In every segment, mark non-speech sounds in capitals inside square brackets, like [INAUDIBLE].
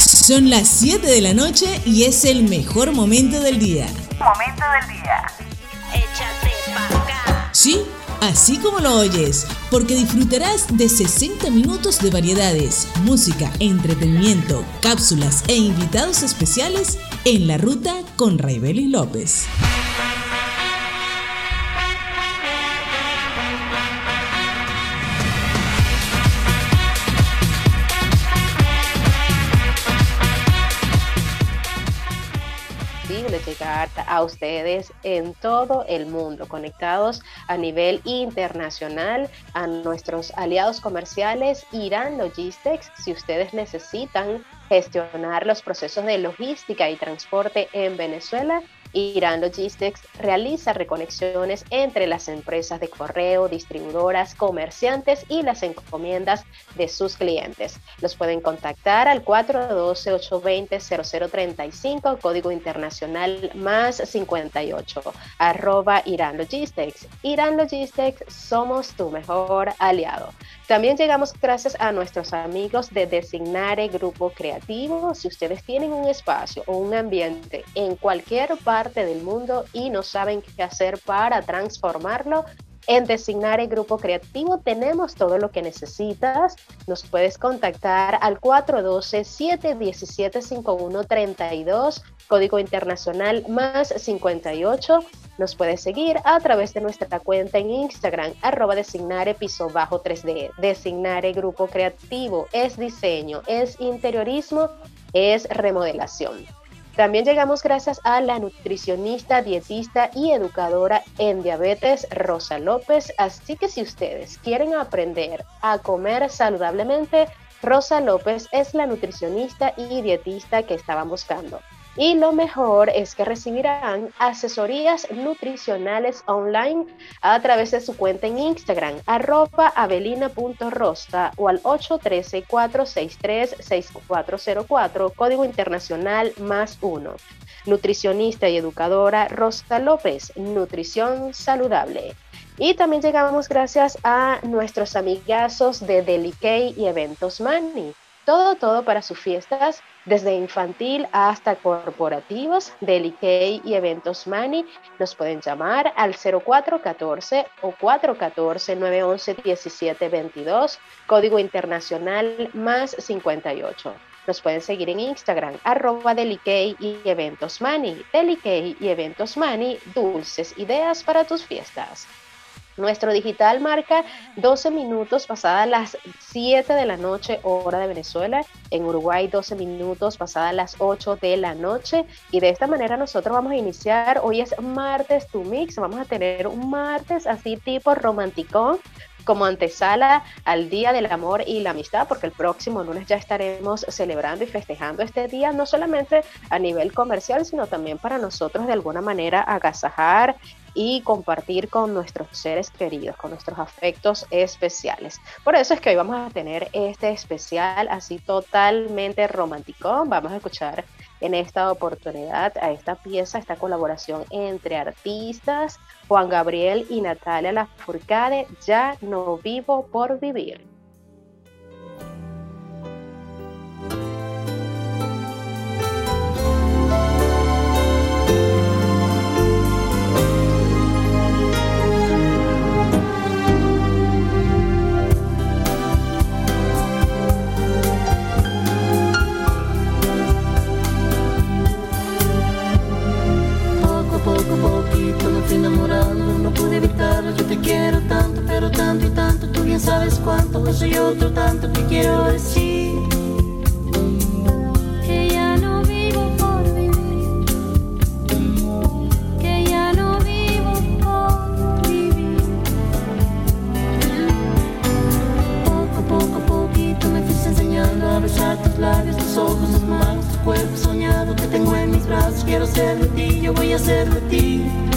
Son las 7 de la noche y es el mejor momento del día. Momento del día. Échate pa' acá. Sí, así como lo oyes, porque disfrutarás de 60 minutos de variedades, música, entretenimiento, cápsulas e invitados especiales en la ruta con Raibelis López. A ustedes en todo el mundo, conectados a nivel internacional a nuestros aliados comerciales Irán Logistics. Si ustedes necesitan gestionar los procesos de logística y transporte en Venezuela, Irán Logistics realiza reconexiones entre las empresas de correo, distribuidoras, comerciantes y las encomiendas de sus clientes. Los pueden contactar al 412-820-0035, código internacional más 58, arroba Irán Logistics. Irán Logistics, somos tu mejor aliado. También llegamos gracias a nuestros amigos de Designare Grupo Creativo. Si ustedes tienen un espacio o un ambiente en cualquier parte del mundo y no saben qué hacer para transformarlo, en Designare Grupo Creativo tenemos todo lo que necesitas. Nos puedes contactar al 412-717-5132, código internacional más 58 nos puedes seguir a través de nuestra cuenta en Instagram, arroba designare piso bajo 3D. Designare Grupo Creativo es diseño, es interiorismo, es remodelación. También llegamos gracias a la nutricionista, dietista y educadora en diabetes Rosa López. Así que si ustedes quieren aprender a comer saludablemente, Rosa López es la nutricionista y dietista que estaban buscando. Y lo mejor es que recibirán asesorías nutricionales online a través de su cuenta en Instagram, arroba avelina.rosta o al 813-463-6404, código internacional más uno. Nutricionista y educadora Rosa López, Nutrición Saludable. Y también llegamos gracias a nuestros amigazos de Delicay y Eventos Money. Todo, todo para sus fiestas desde infantil hasta corporativos, Delicay y Eventos Money, nos pueden llamar al 0414 o 414-911-1722, código internacional más 58. Nos pueden seguir en Instagram, arroba Delicay y Eventos Money. Delicay y Eventos Money, dulces ideas para tus fiestas. Nuestro digital marca 12 minutos pasadas las 7 de la noche, hora de Venezuela. En Uruguay 12 minutos pasadas las 8 de la noche. Y de esta manera nosotros vamos a iniciar, hoy es martes tu mix, vamos a tener un martes así tipo romántico como antesala al Día del Amor y la Amistad, porque el próximo lunes ya estaremos celebrando y festejando este día, no solamente a nivel comercial, sino también para nosotros de alguna manera agasajar y compartir con nuestros seres queridos, con nuestros afectos especiales. Por eso es que hoy vamos a tener este especial así totalmente romántico. Vamos a escuchar en esta oportunidad a esta pieza, esta colaboración entre artistas, Juan Gabriel y Natalia Lafourcade, Ya no vivo por vivir. Sabes cuánto, no soy otro tanto que quiero decir. Que ya no vivo por vivir. Que ya no vivo por vivir. Poco, poco, poquito me fuiste enseñando a besar tus labios, tus ojos, tus manos, tu cuerpo soñado que tengo en mis brazos. Quiero ser de ti, yo voy a ser de ti.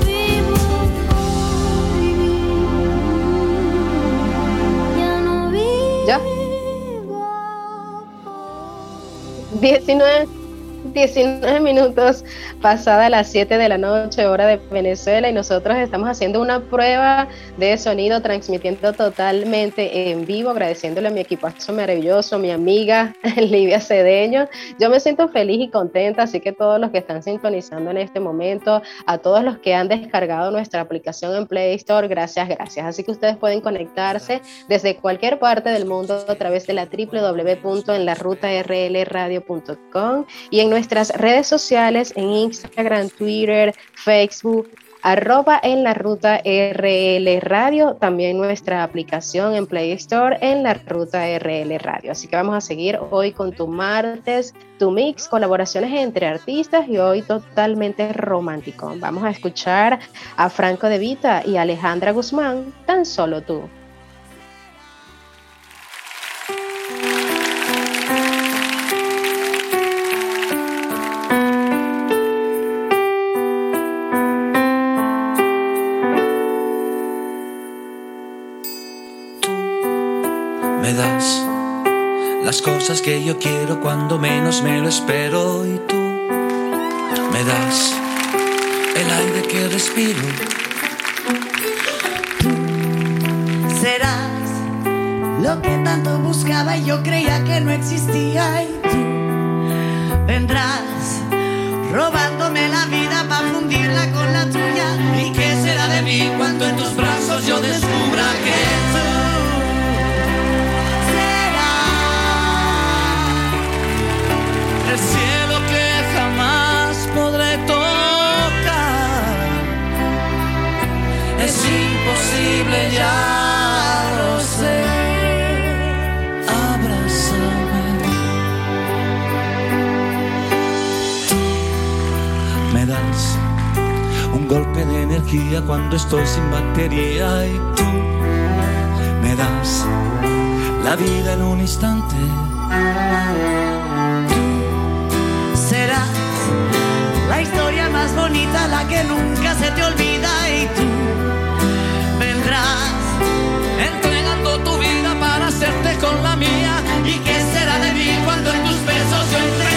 Vivo. ¿Ya? 19, 19 minutos pasada las 7 de la noche, hora de Venezuela, y nosotros estamos haciendo una prueba de sonido, transmitiendo totalmente en vivo, agradeciéndole a mi equipazo maravilloso, mi amiga [LAUGHS] Livia Cedeño. Yo me siento feliz y contenta, así que todos los que están sintonizando en este momento, a todos los que han descargado nuestra aplicación en Play Store, gracias, gracias. Así que ustedes pueden conectarse desde cualquier parte del mundo a través de la www.enlarutarlradio.com y en nuestras redes sociales, en Instagram, Twitter, Facebook, arroba en la ruta RL Radio, también nuestra aplicación en Play Store en la ruta RL Radio. Así que vamos a seguir hoy con tu martes, tu mix, colaboraciones entre artistas y hoy totalmente romántico. Vamos a escuchar a Franco De Vita y Alejandra Guzmán, tan solo tú. las cosas que yo quiero cuando menos me lo espero. Y tú me das el aire que respiro. Tú serás lo que tanto buscaba y yo creía que no existía. Y tú vendrás robándome la vida. Cuando estoy sin batería y tú me das la vida en un instante. serás la historia más bonita, la que nunca se te olvida tu vida para hacerte con la mía. ¿Y qué será de mí cuando en tus besos yo entendía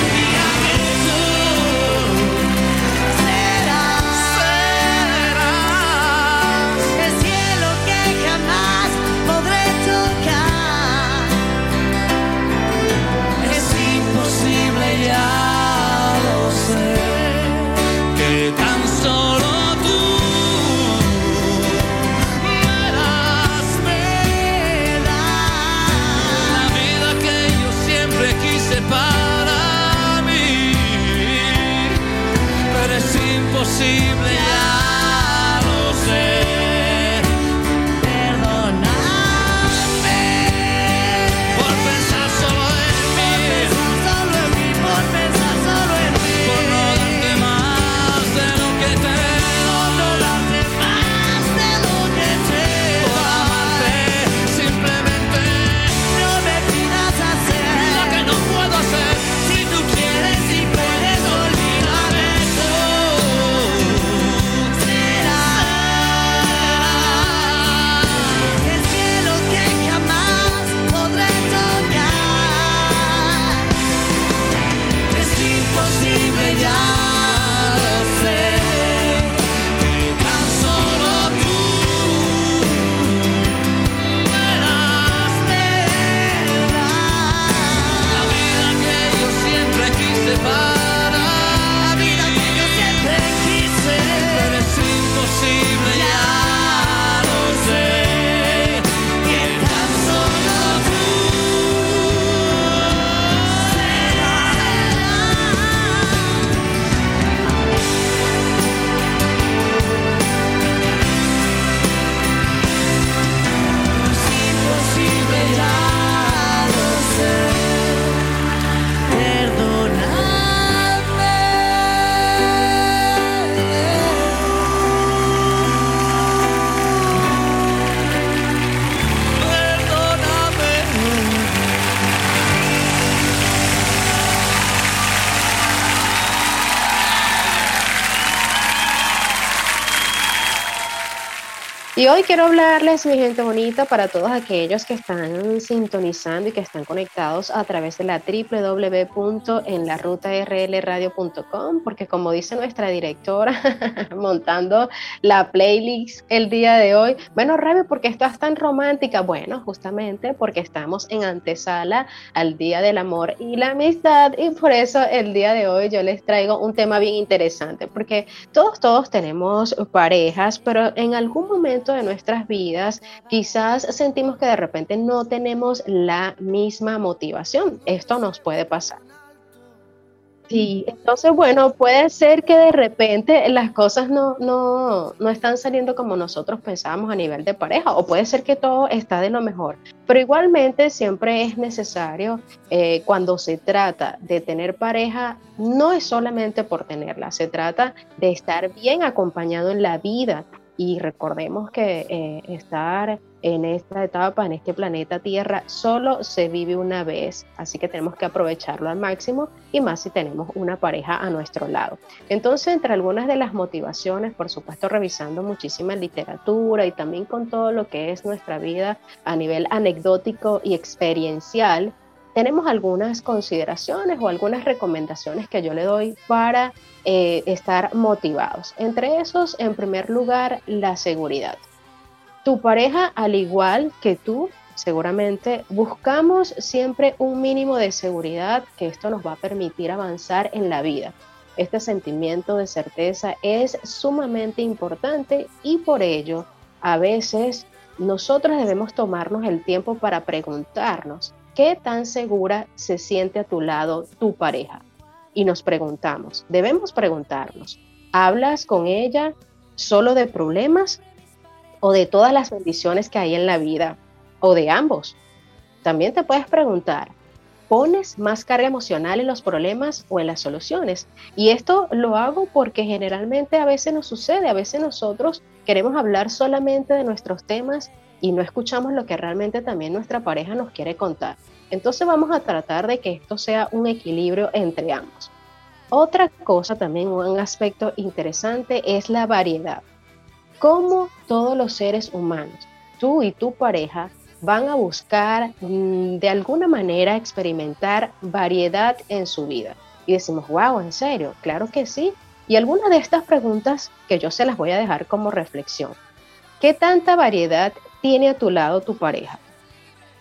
Y hoy quiero hablarles, mi gente bonita, para todos aquellos que están sintonizando y que están conectados a través de la www.enlarutaRLradio.com, porque como dice nuestra directora, [LAUGHS] montando la playlist el día de hoy, bueno, Rabi, ¿por qué estás tan romántica? Bueno, justamente porque estamos en antesala al Día del Amor y la Amistad, y por eso el día de hoy yo les traigo un tema bien interesante, porque todos, todos tenemos parejas, pero en algún momento de nuestras vidas quizás sentimos que de repente no tenemos la misma motivación. Esto nos puede pasar. Sí, entonces, bueno, puede ser que de repente las cosas no, no, no están saliendo como nosotros pensábamos a nivel de pareja, o puede ser que todo está de lo mejor, pero igualmente siempre es necesario eh, cuando se trata de tener pareja, no es solamente por tenerla, se trata de estar bien acompañado en la vida, y recordemos que eh, estar en esta etapa, en este planeta Tierra, solo se vive una vez, así que tenemos que aprovecharlo al máximo y más si tenemos una pareja a nuestro lado. Entonces, entre algunas de las motivaciones, por supuesto, revisando muchísima literatura y también con todo lo que es nuestra vida a nivel anecdótico y experiencial, tenemos algunas consideraciones o algunas recomendaciones que yo le doy para eh, estar motivados. Entre esos, en primer lugar, la seguridad. Tu pareja, al igual que tú, seguramente buscamos siempre un mínimo de seguridad que esto nos va a permitir avanzar en la vida. Este sentimiento de certeza es sumamente importante y por ello a veces nosotros debemos tomarnos el tiempo para preguntarnos qué tan segura se siente a tu lado tu pareja. Y nos preguntamos, debemos preguntarnos, ¿hablas con ella solo de problemas o de todas las bendiciones que hay en la vida o de ambos? También te puedes preguntar, ¿pones más carga emocional en los problemas o en las soluciones? Y esto lo hago porque generalmente a veces nos sucede, a veces nosotros queremos hablar solamente de nuestros temas y no escuchamos lo que realmente también nuestra pareja nos quiere contar. Entonces vamos a tratar de que esto sea un equilibrio entre ambos. Otra cosa también, un aspecto interesante es la variedad. Como todos los seres humanos, tú y tu pareja van a buscar mm, de alguna manera experimentar variedad en su vida. Y decimos, wow, ¿en serio? Claro que sí. Y algunas de estas preguntas que yo se las voy a dejar como reflexión. ¿Qué tanta variedad tiene a tu lado tu pareja?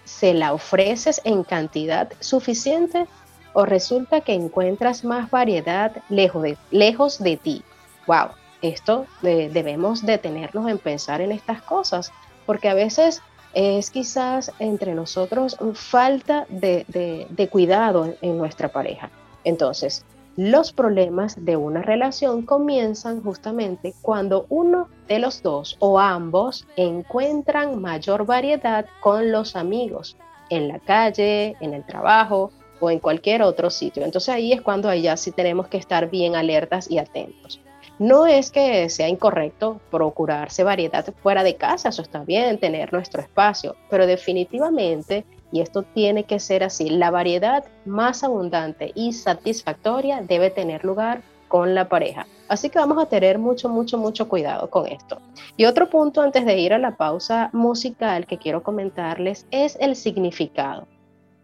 ¿Se la ofreces en cantidad suficiente o resulta que encuentras más variedad lejos de, lejos de ti? ¡Wow! Esto debemos detenernos en pensar en estas cosas, porque a veces es quizás entre nosotros falta de, de cuidado en nuestra pareja. Entonces, los problemas de una relación comienzan justamente cuando uno de los dos o ambos encuentran mayor variedad con los amigos, en la calle, en el trabajo o en cualquier otro sitio. Entonces ahí es cuando allá sí tenemos que estar bien alertas y atentos. No es que sea incorrecto procurarse variedad fuera de casa, eso está bien, tener nuestro espacio, pero definitivamente y esto tiene que ser así. La variedad más abundante y satisfactoria debe tener lugar con la pareja. Así que vamos a tener mucho, mucho, mucho cuidado con esto. Y otro punto antes de ir a la pausa musical que quiero comentarles es el significado.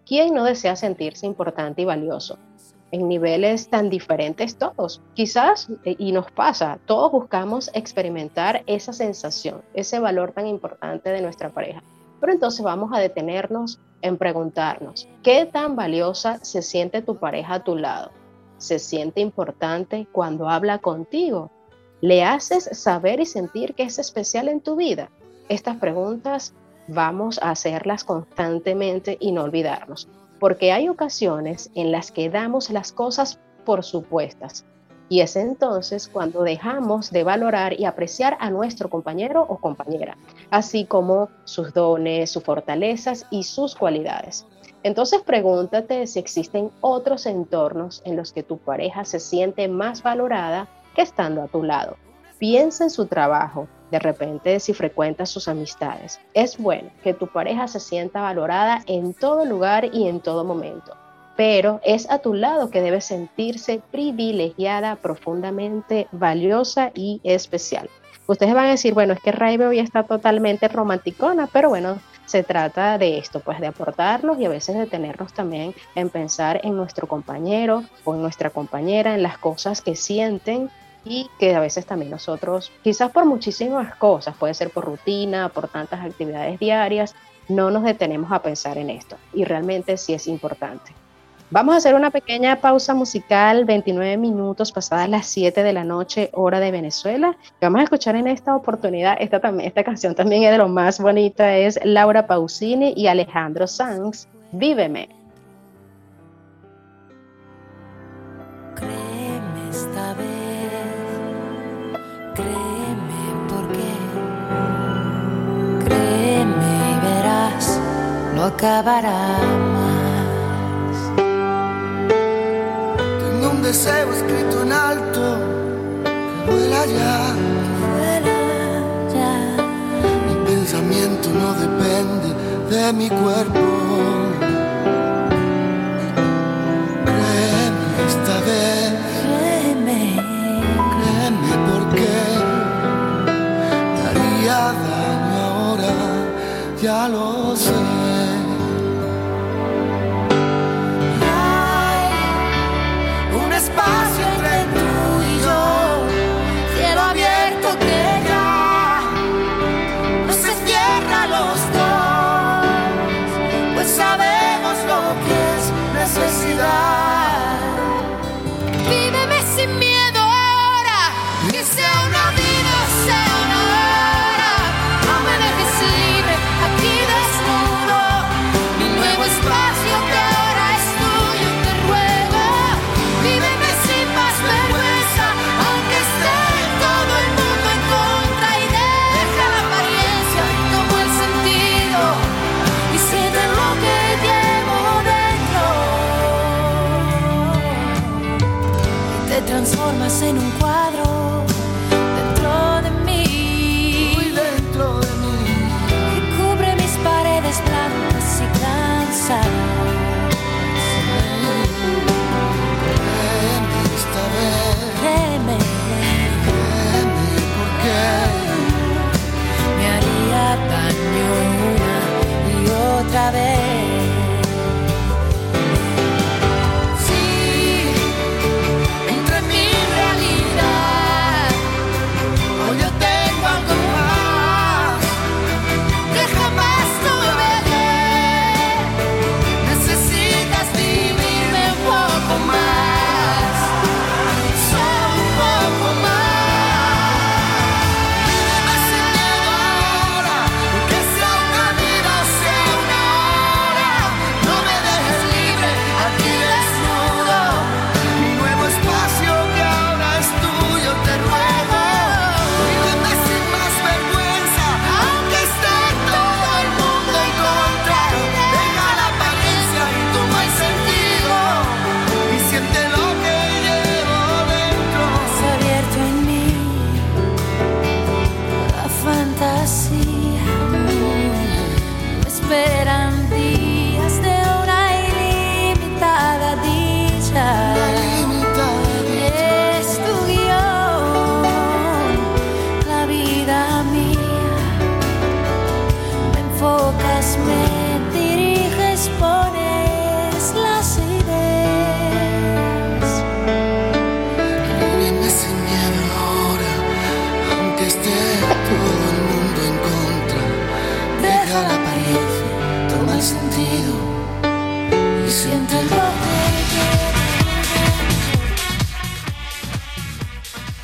¿Quién no desea sentirse importante y valioso? En niveles tan diferentes todos. Quizás, eh, y nos pasa, todos buscamos experimentar esa sensación, ese valor tan importante de nuestra pareja. Pero entonces vamos a detenernos en preguntarnos, ¿qué tan valiosa se siente tu pareja a tu lado? ¿Se siente importante cuando habla contigo? ¿Le haces saber y sentir que es especial en tu vida? Estas preguntas vamos a hacerlas constantemente y no olvidarnos, porque hay ocasiones en las que damos las cosas por supuestas y es entonces cuando dejamos de valorar y apreciar a nuestro compañero o compañera, así como sus dones, sus fortalezas y sus cualidades. Entonces pregúntate si existen otros entornos en los que tu pareja se siente más valorada que estando a tu lado. Piensa en su trabajo, de repente si frecuentas sus amistades. Es bueno que tu pareja se sienta valorada en todo lugar y en todo momento pero es a tu lado que debes sentirse privilegiada, profundamente valiosa y especial. Ustedes van a decir, bueno, es que Raibe hoy está totalmente romanticona, pero bueno, se trata de esto, pues de aportarnos y a veces detenernos también en pensar en nuestro compañero o en nuestra compañera, en las cosas que sienten y que a veces también nosotros, quizás por muchísimas cosas, puede ser por rutina, por tantas actividades diarias, no nos detenemos a pensar en esto y realmente sí es importante. Vamos a hacer una pequeña pausa musical, 29 minutos pasadas las 7 de la noche, hora de Venezuela. Vamos a escuchar en esta oportunidad, esta, esta canción también es de lo más bonita, es Laura Pausini y Alejandro Sanz, Víveme. Créeme esta vez, créeme porque, créeme y verás, no acabará deseo escrito en alto que vuela ya. Mi pensamiento no depende de mi cuerpo. Créeme esta vez. Créeme, Créeme porque me haría daño ahora, ya lo sé.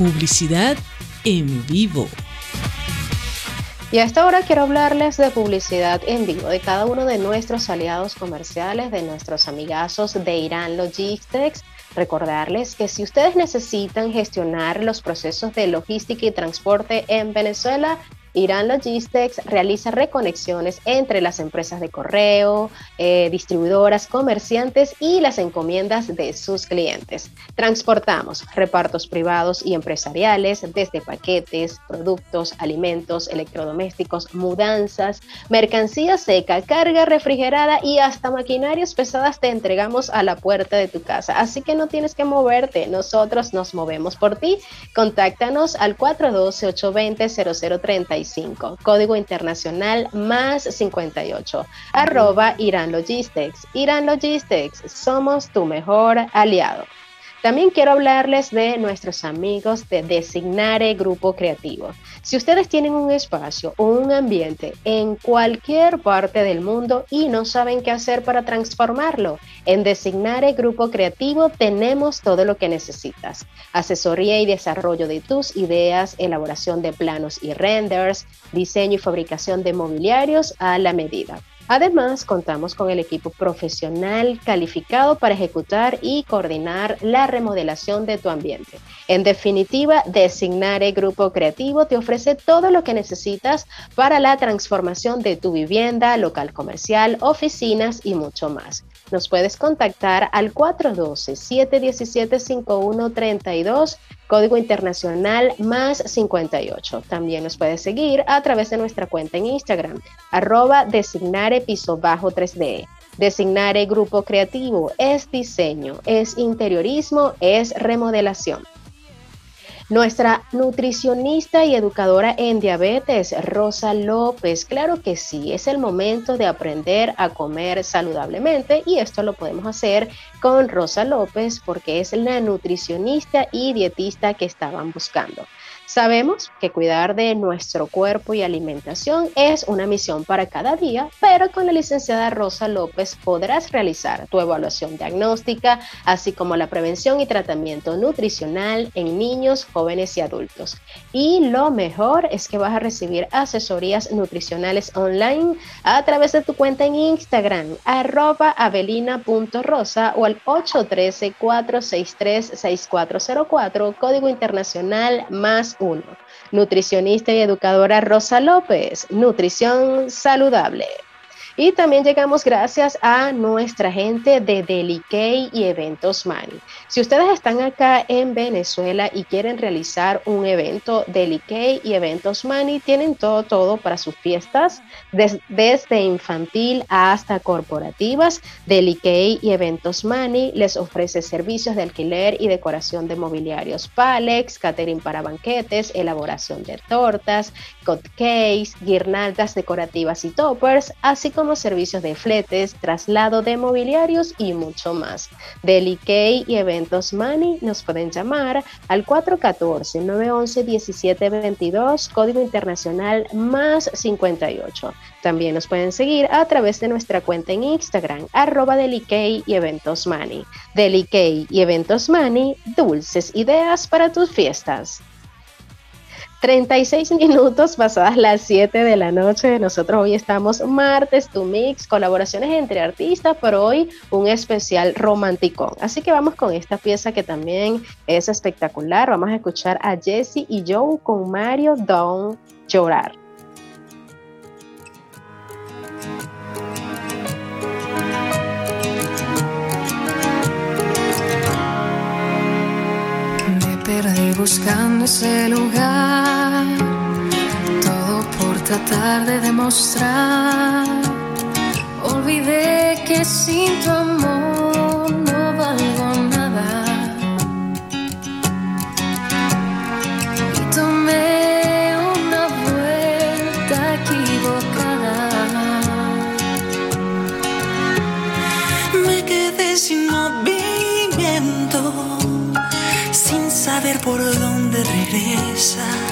Publicidad en vivo. Y a esta hora quiero hablarles de publicidad en vivo de cada uno de nuestros aliados comerciales, de nuestros amigazos de Irán Logistics. Recordarles que si ustedes necesitan gestionar los procesos de logística y transporte en Venezuela, Irán Logistics realiza reconexiones entre las empresas de correo, eh, distribuidoras, comerciantes y las encomiendas de sus clientes. Transportamos repartos privados y empresariales desde paquetes, productos, alimentos, electrodomésticos, mudanzas, mercancía seca, carga refrigerada y hasta maquinarias pesadas te entregamos a la puerta de tu casa. Así que no tienes que moverte, nosotros nos movemos por ti. Contáctanos al 412-820-0030 código internacional más 58, arroba Irán Logistics. Irán Logistics, somos tu mejor aliado. También quiero hablarles de nuestros amigos de Designare Grupo Creativo. Si ustedes tienen un espacio o un ambiente en cualquier parte del mundo y no saben qué hacer para transformarlo, en Designare Grupo Creativo tenemos todo lo que necesitas. Asesoría y desarrollo de tus ideas, elaboración de planos y renders, diseño y fabricación de mobiliarios a la medida. Además, contamos con el equipo profesional calificado para ejecutar y coordinar la remodelación de tu ambiente. En definitiva, Designare Grupo Creativo te ofrece todo lo que necesitas para la transformación de tu vivienda, local comercial, oficinas y mucho más. Nos puedes contactar al 412-717-5132 código internacional más 58. También nos puedes seguir a través de nuestra cuenta en Instagram, arroba designare piso bajo 3D. Designare grupo creativo es diseño, es interiorismo, es remodelación. Nuestra nutricionista y educadora en diabetes, Rosa López, claro que sí, es el momento de aprender a comer saludablemente y esto lo podemos hacer con Rosa López porque es la nutricionista y dietista que estaban buscando. Sabemos que cuidar de nuestro cuerpo y alimentación es una misión para cada día, pero con la licenciada Rosa López podrás realizar tu evaluación diagnóstica, así como la prevención y tratamiento nutricional en niños, jóvenes y adultos. Y lo mejor es que vas a recibir asesorías nutricionales online a través de tu cuenta en Instagram, arroba avelina.rosa o al 813-463-6404, código internacional más Nutricionista y educadora Rosa López, Nutrición Saludable. Y también llegamos gracias a nuestra gente de Delicay y Eventos Mani. Si ustedes están acá en Venezuela y quieren realizar un evento, Delicay y Eventos Mani tienen todo, todo para sus fiestas, desde infantil hasta corporativas. Delicay y Eventos Mani les ofrece servicios de alquiler y decoración de mobiliarios Palex, catering para banquetes, elaboración de tortas, cupcakes, guirnaldas decorativas y toppers, así como servicios de fletes, traslado de mobiliarios y mucho más. Delicay y Eventos Money nos pueden llamar al 414-911-1722, código internacional más 58. También nos pueden seguir a través de nuestra cuenta en Instagram, arroba Delicay y Eventos Money. Delicay y Eventos Money, dulces ideas para tus fiestas. 36 minutos pasadas las 7 de la noche. Nosotros hoy estamos martes, tu mix, colaboraciones entre artistas, pero hoy un especial romántico. Así que vamos con esta pieza que también es espectacular. Vamos a escuchar a Jesse y Joe con Mario Don Llorar. Buscando ese lugar, todo por tratar de demostrar. Olvidé que sin tu amor besa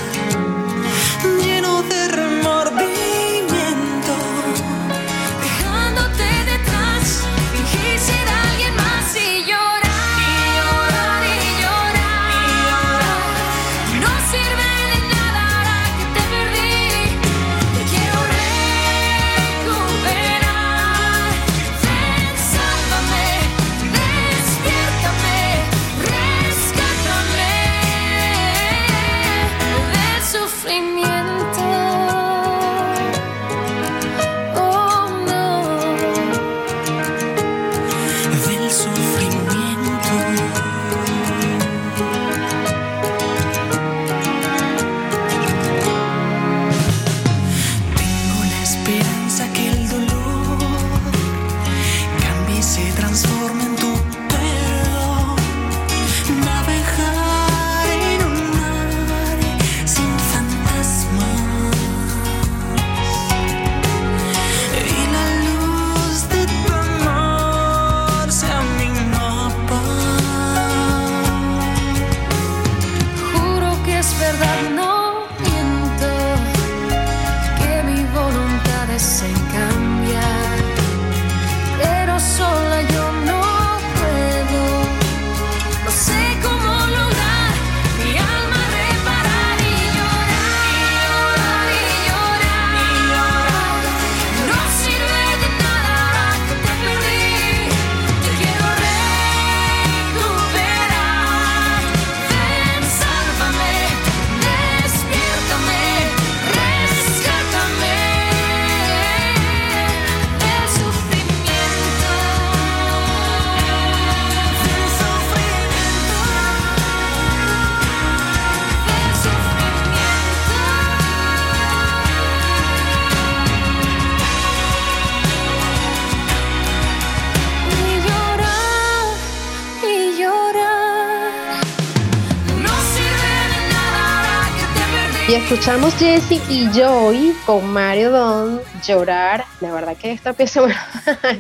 escuchamos Jesse y Joy con Mario Don llorar. De verdad que esta pieza, [LAUGHS] bueno,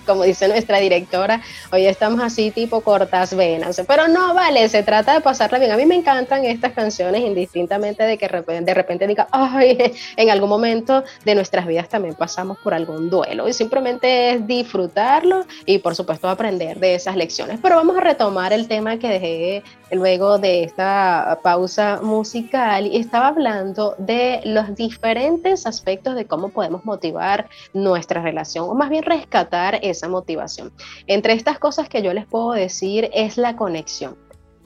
como dice nuestra directora, hoy estamos así tipo cortas venas. Pero no vale, se trata de pasarla bien. A mí me encantan estas canciones, indistintamente de que de repente diga, ay, en algún momento de nuestras vidas también pasamos por algún duelo. Y simplemente es disfrutarlo y, por supuesto, aprender de esas lecciones. Pero vamos a retomar el tema que dejé luego de esta pausa musical estaba hablando de los diferentes aspectos de cómo podemos motivar nuestra relación o más bien rescatar esa motivación. Entre estas cosas que yo les puedo decir es la conexión.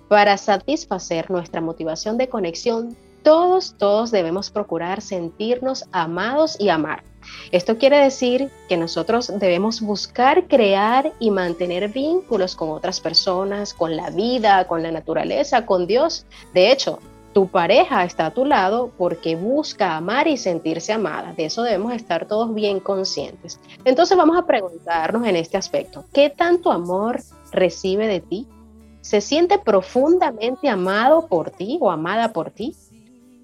Para satisfacer nuestra motivación de conexión, todos, todos debemos procurar sentirnos amados y amar. Esto quiere decir que nosotros debemos buscar crear y mantener vínculos con otras personas, con la vida, con la naturaleza, con Dios. De hecho, tu pareja está a tu lado porque busca amar y sentirse amada. De eso debemos estar todos bien conscientes. Entonces vamos a preguntarnos en este aspecto, ¿qué tanto amor recibe de ti? ¿Se siente profundamente amado por ti o amada por ti?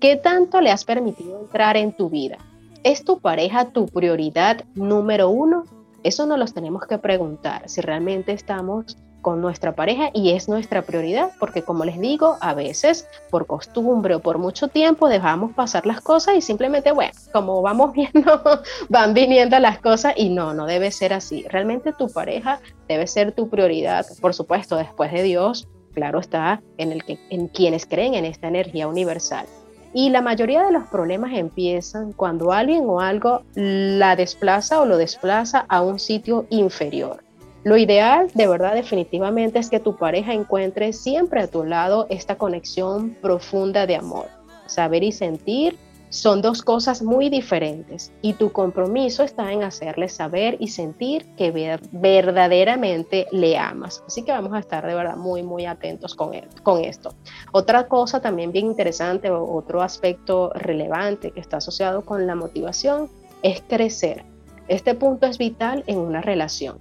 ¿Qué tanto le has permitido entrar en tu vida? ¿Es tu pareja tu prioridad número uno? Eso nos los tenemos que preguntar, si realmente estamos con nuestra pareja y es nuestra prioridad, porque como les digo, a veces por costumbre o por mucho tiempo dejamos pasar las cosas y simplemente, bueno, como vamos [LAUGHS] viendo, van viniendo las cosas y no, no debe ser así. Realmente tu pareja debe ser tu prioridad, por supuesto, después de Dios, claro está, en, el que, en quienes creen en esta energía universal. Y la mayoría de los problemas empiezan cuando alguien o algo la desplaza o lo desplaza a un sitio inferior. Lo ideal, de verdad, definitivamente, es que tu pareja encuentre siempre a tu lado esta conexión profunda de amor. Saber y sentir son dos cosas muy diferentes y tu compromiso está en hacerle saber y sentir que verdaderamente le amas. Así que vamos a estar de verdad muy, muy atentos con, con esto. Otra cosa también bien interesante, o otro aspecto relevante que está asociado con la motivación es crecer. Este punto es vital en una relación.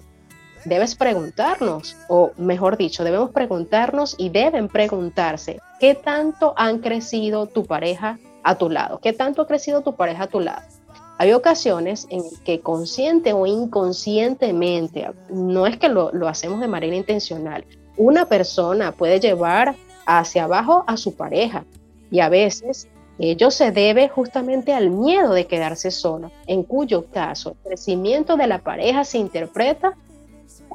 Debes preguntarnos, o mejor dicho, debemos preguntarnos y deben preguntarse, ¿qué tanto han crecido tu pareja a tu lado? ¿Qué tanto ha crecido tu pareja a tu lado? Hay ocasiones en que consciente o inconscientemente, no es que lo, lo hacemos de manera intencional, una persona puede llevar hacia abajo a su pareja y a veces ello se debe justamente al miedo de quedarse solo, en cuyo caso el crecimiento de la pareja se interpreta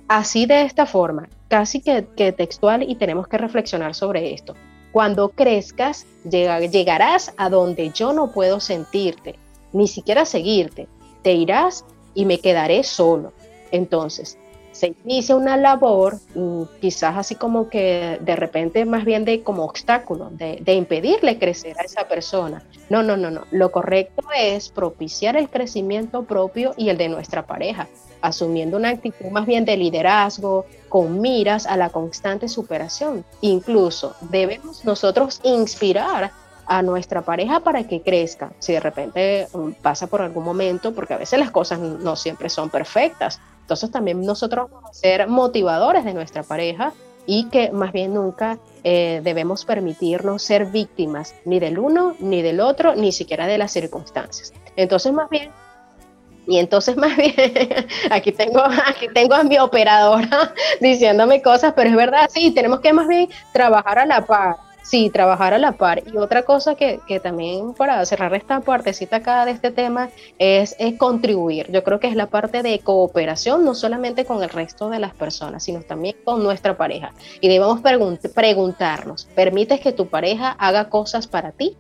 así de esta forma, casi que, textual y tenemos que reflexionar sobre esto. Cuando crezcas, llegarás a donde yo no puedo sentirte, ni siquiera seguirte. Te irás y me quedaré solo. Entonces, se inicia una labor, mm, quizás así como que de repente más bien de como obstáculo, de, de, impedirle crecer a esa persona. No, no, no, no. Lo correcto es propiciar el crecimiento propio y el de nuestra pareja asumiendo una actitud más bien de liderazgo, con miras a la constante superación. Incluso debemos nosotros inspirar a nuestra pareja para que crezca. Si de repente um, pasa por algún momento, porque a veces las cosas no siempre son perfectas. Entonces también nosotros ser motivadores de nuestra pareja y que más bien nunca eh, debemos permitirnos ser víctimas ni del uno, ni del otro, ni siquiera de las circunstancias. Entonces más bien y entonces [LAUGHS] más bien, aquí tengo, aquí tengo a mi operadora [LAUGHS] diciéndome cosas, pero es verdad, sí, tenemos que más bien trabajar a la par. Sí, trabajar a la par. Y otra cosa que, que también para cerrar esta partecita acá de este tema es, es, contribuir. Yo creo que es la parte de cooperación, no solamente con el resto de las personas, sino también con nuestra pareja. Y debemos preguntarnos, ¿permites que tu pareja haga cosas para ti?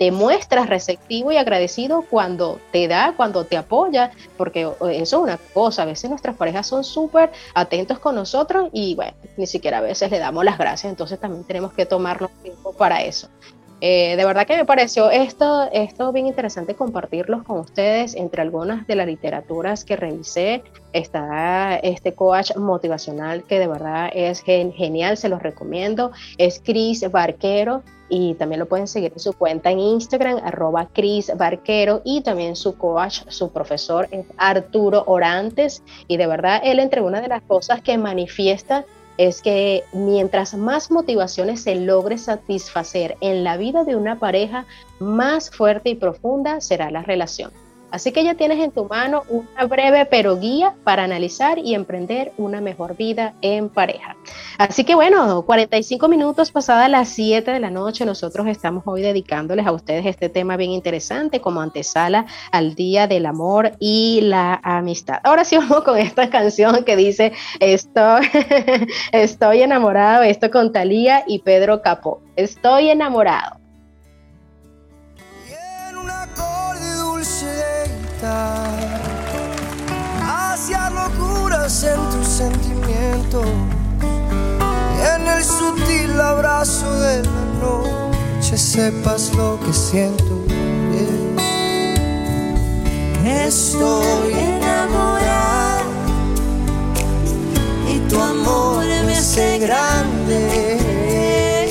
Te muestras receptivo y agradecido cuando te da, cuando te apoya, porque eso es una cosa, a veces nuestras parejas son súper atentos con nosotros y bueno, ni siquiera a veces le damos las gracias, entonces también tenemos que tomarnos tiempo para eso. Eh, de verdad que me pareció esto, esto bien interesante compartirlos con ustedes. Entre algunas de las literaturas que revisé está este coach motivacional que de verdad es genial, se los recomiendo. Es Chris Barquero y también lo pueden seguir en su cuenta en Instagram, arroba Chris Barquero y también su coach, su profesor es Arturo Orantes y de verdad él entre una de las cosas que manifiesta es que mientras más motivaciones se logre satisfacer en la vida de una pareja, más fuerte y profunda será la relación. Así que ya tienes en tu mano una breve pero guía para analizar y emprender una mejor vida en pareja. Así que bueno, 45 minutos pasadas las 7 de la noche, nosotros estamos hoy dedicándoles a ustedes este tema bien interesante como antesala al Día del Amor y la Amistad. Ahora sí vamos con esta canción que dice Estoy, [LAUGHS] estoy enamorado, esto con Talía y Pedro Capó. Estoy enamorado. Hacia locuras en tus sentimientos en el sutil abrazo de la noche sepas lo que siento. Estoy enamorada y tu amor me hace grande.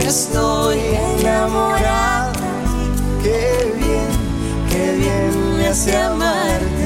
Estoy enamorada, bien me hace amarte.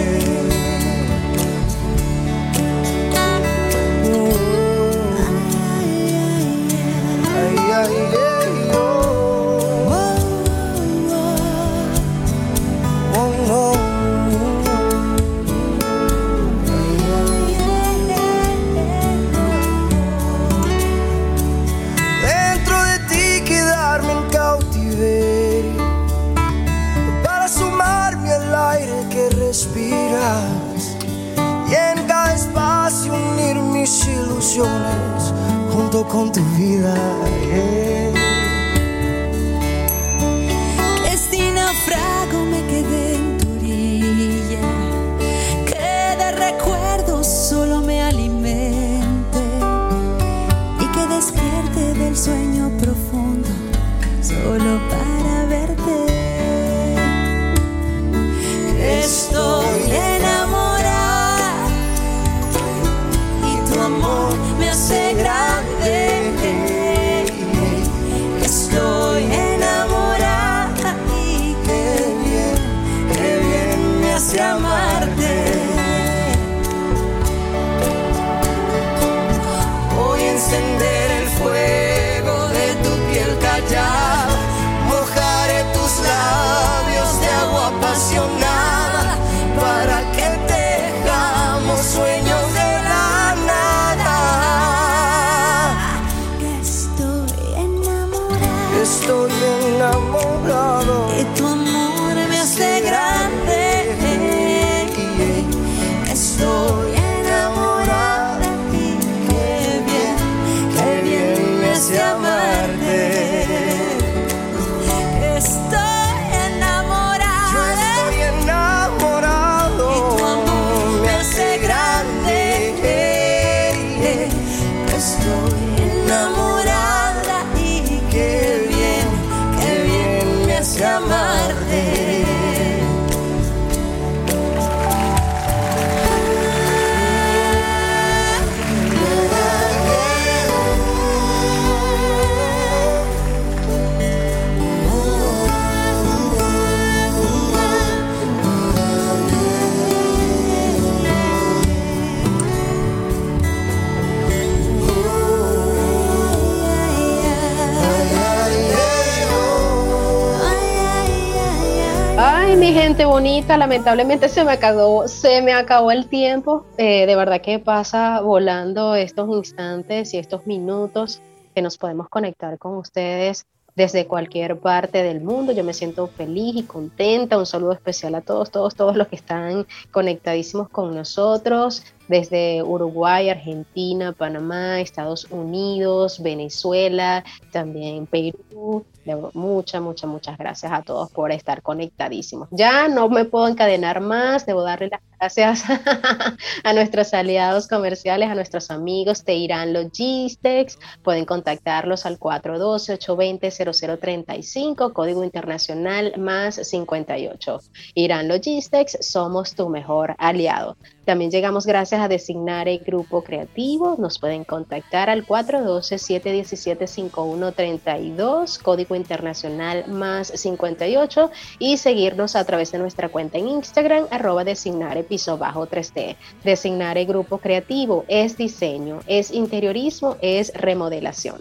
Bonita, lamentablemente se me acabó, se me acabó el tiempo. Eh, de verdad que pasa volando estos instantes y estos minutos que nos podemos conectar con ustedes desde cualquier parte del mundo. Yo me siento feliz y contenta. Un saludo especial a todos, todos, todos los que están conectadísimos con nosotros desde Uruguay, Argentina, Panamá, Estados Unidos, Venezuela, también Perú. Muchas, muchas, muchas gracias a todos por estar conectadísimos. Ya no me puedo encadenar más, debo darle las gracias [LAUGHS] a nuestros aliados comerciales, a nuestros amigos de Irán Logistics. Pueden contactarlos al 412-820-0035, código internacional más 58. Irán Logistics, somos tu mejor aliado. También llegamos gracias a designar el grupo creativo. Nos pueden contactar al 412-717-5132, código internacional más 58, y seguirnos a través de nuestra cuenta en Instagram, arroba designare piso bajo 3D. Designare grupo creativo es diseño, es interiorismo, es remodelación.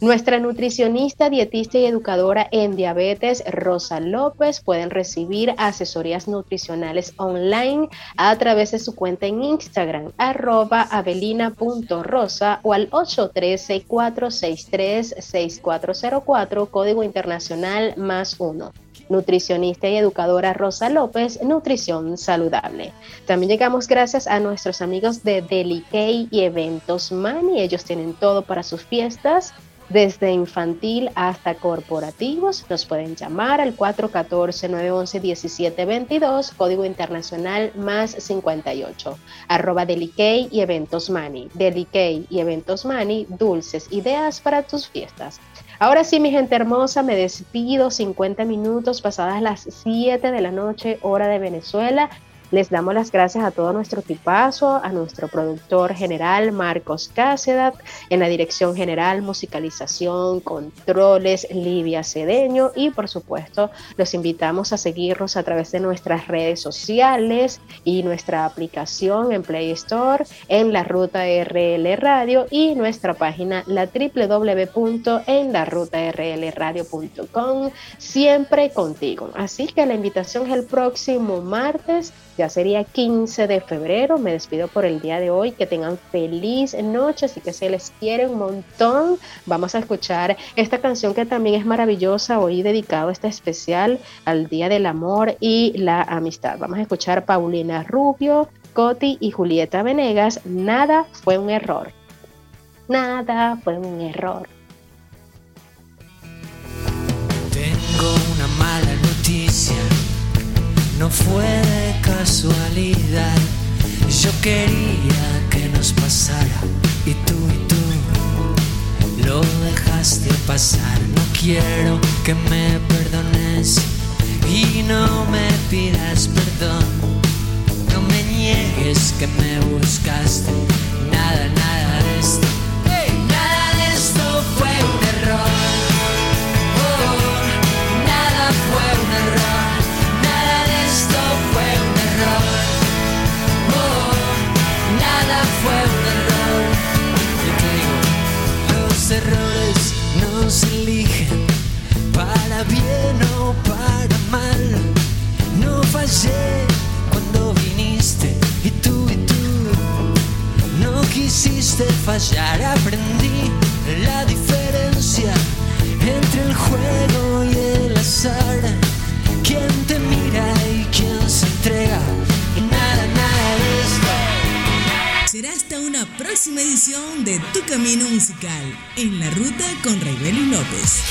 Nuestra nutricionista, dietista y educadora en diabetes, Rosa López, pueden recibir asesorías nutricionales online a través de su cuenta en Instagram, arroba avelina.rosa o al 813-463-6404, código internacional más uno nutricionista y educadora Rosa López, Nutrición Saludable. También llegamos gracias a nuestros amigos de Delicay y Eventos Mani. Ellos tienen todo para sus fiestas desde infantil hasta corporativos. Nos pueden llamar al 414-911-1722, código internacional más 58, arroba Delicay y Eventos Mani. Delicay y Eventos Mani, dulces ideas para tus fiestas. Ahora sí, mi gente hermosa, me despido 50 minutos pasadas las 7 de la noche, hora de Venezuela. Les damos las gracias a todo nuestro equipazo, a nuestro productor general Marcos Cácedat, en la dirección general, musicalización, controles, Livia Cedeño y por supuesto los invitamos a seguirnos a través de nuestras redes sociales y nuestra aplicación en Play Store, en la ruta RL Radio y nuestra página la www.enlarutaRLradio.com, siempre contigo. Así que la invitación es el próximo martes ya sería 15 de febrero. Me despido por el día de hoy. Que tengan feliz noche, así que se les quiere un montón. Vamos a escuchar esta canción que también es maravillosa. Hoy dedicado este especial al Día del Amor y la Amistad. Vamos a escuchar Paulina Rubio, Coti y Julieta Venegas. Nada fue un error. Nada fue un error. Tengo una mala noticia no fue casualidad. Yo quería que nos pasara y tú y tú lo dejaste pasar. No quiero que me perdones y no me pidas perdón. No me niegues que me buscaste. Nada, nada de esto. Para bien o para mal. No fallé cuando viniste y tú y tú no quisiste fallar. Aprendí la diferencia entre el juego y el azar. Quién te mira y quién se entrega. Y nada, nada de esto. Será hasta una próxima edición de Tu Camino Musical en la ruta con Raibeli López.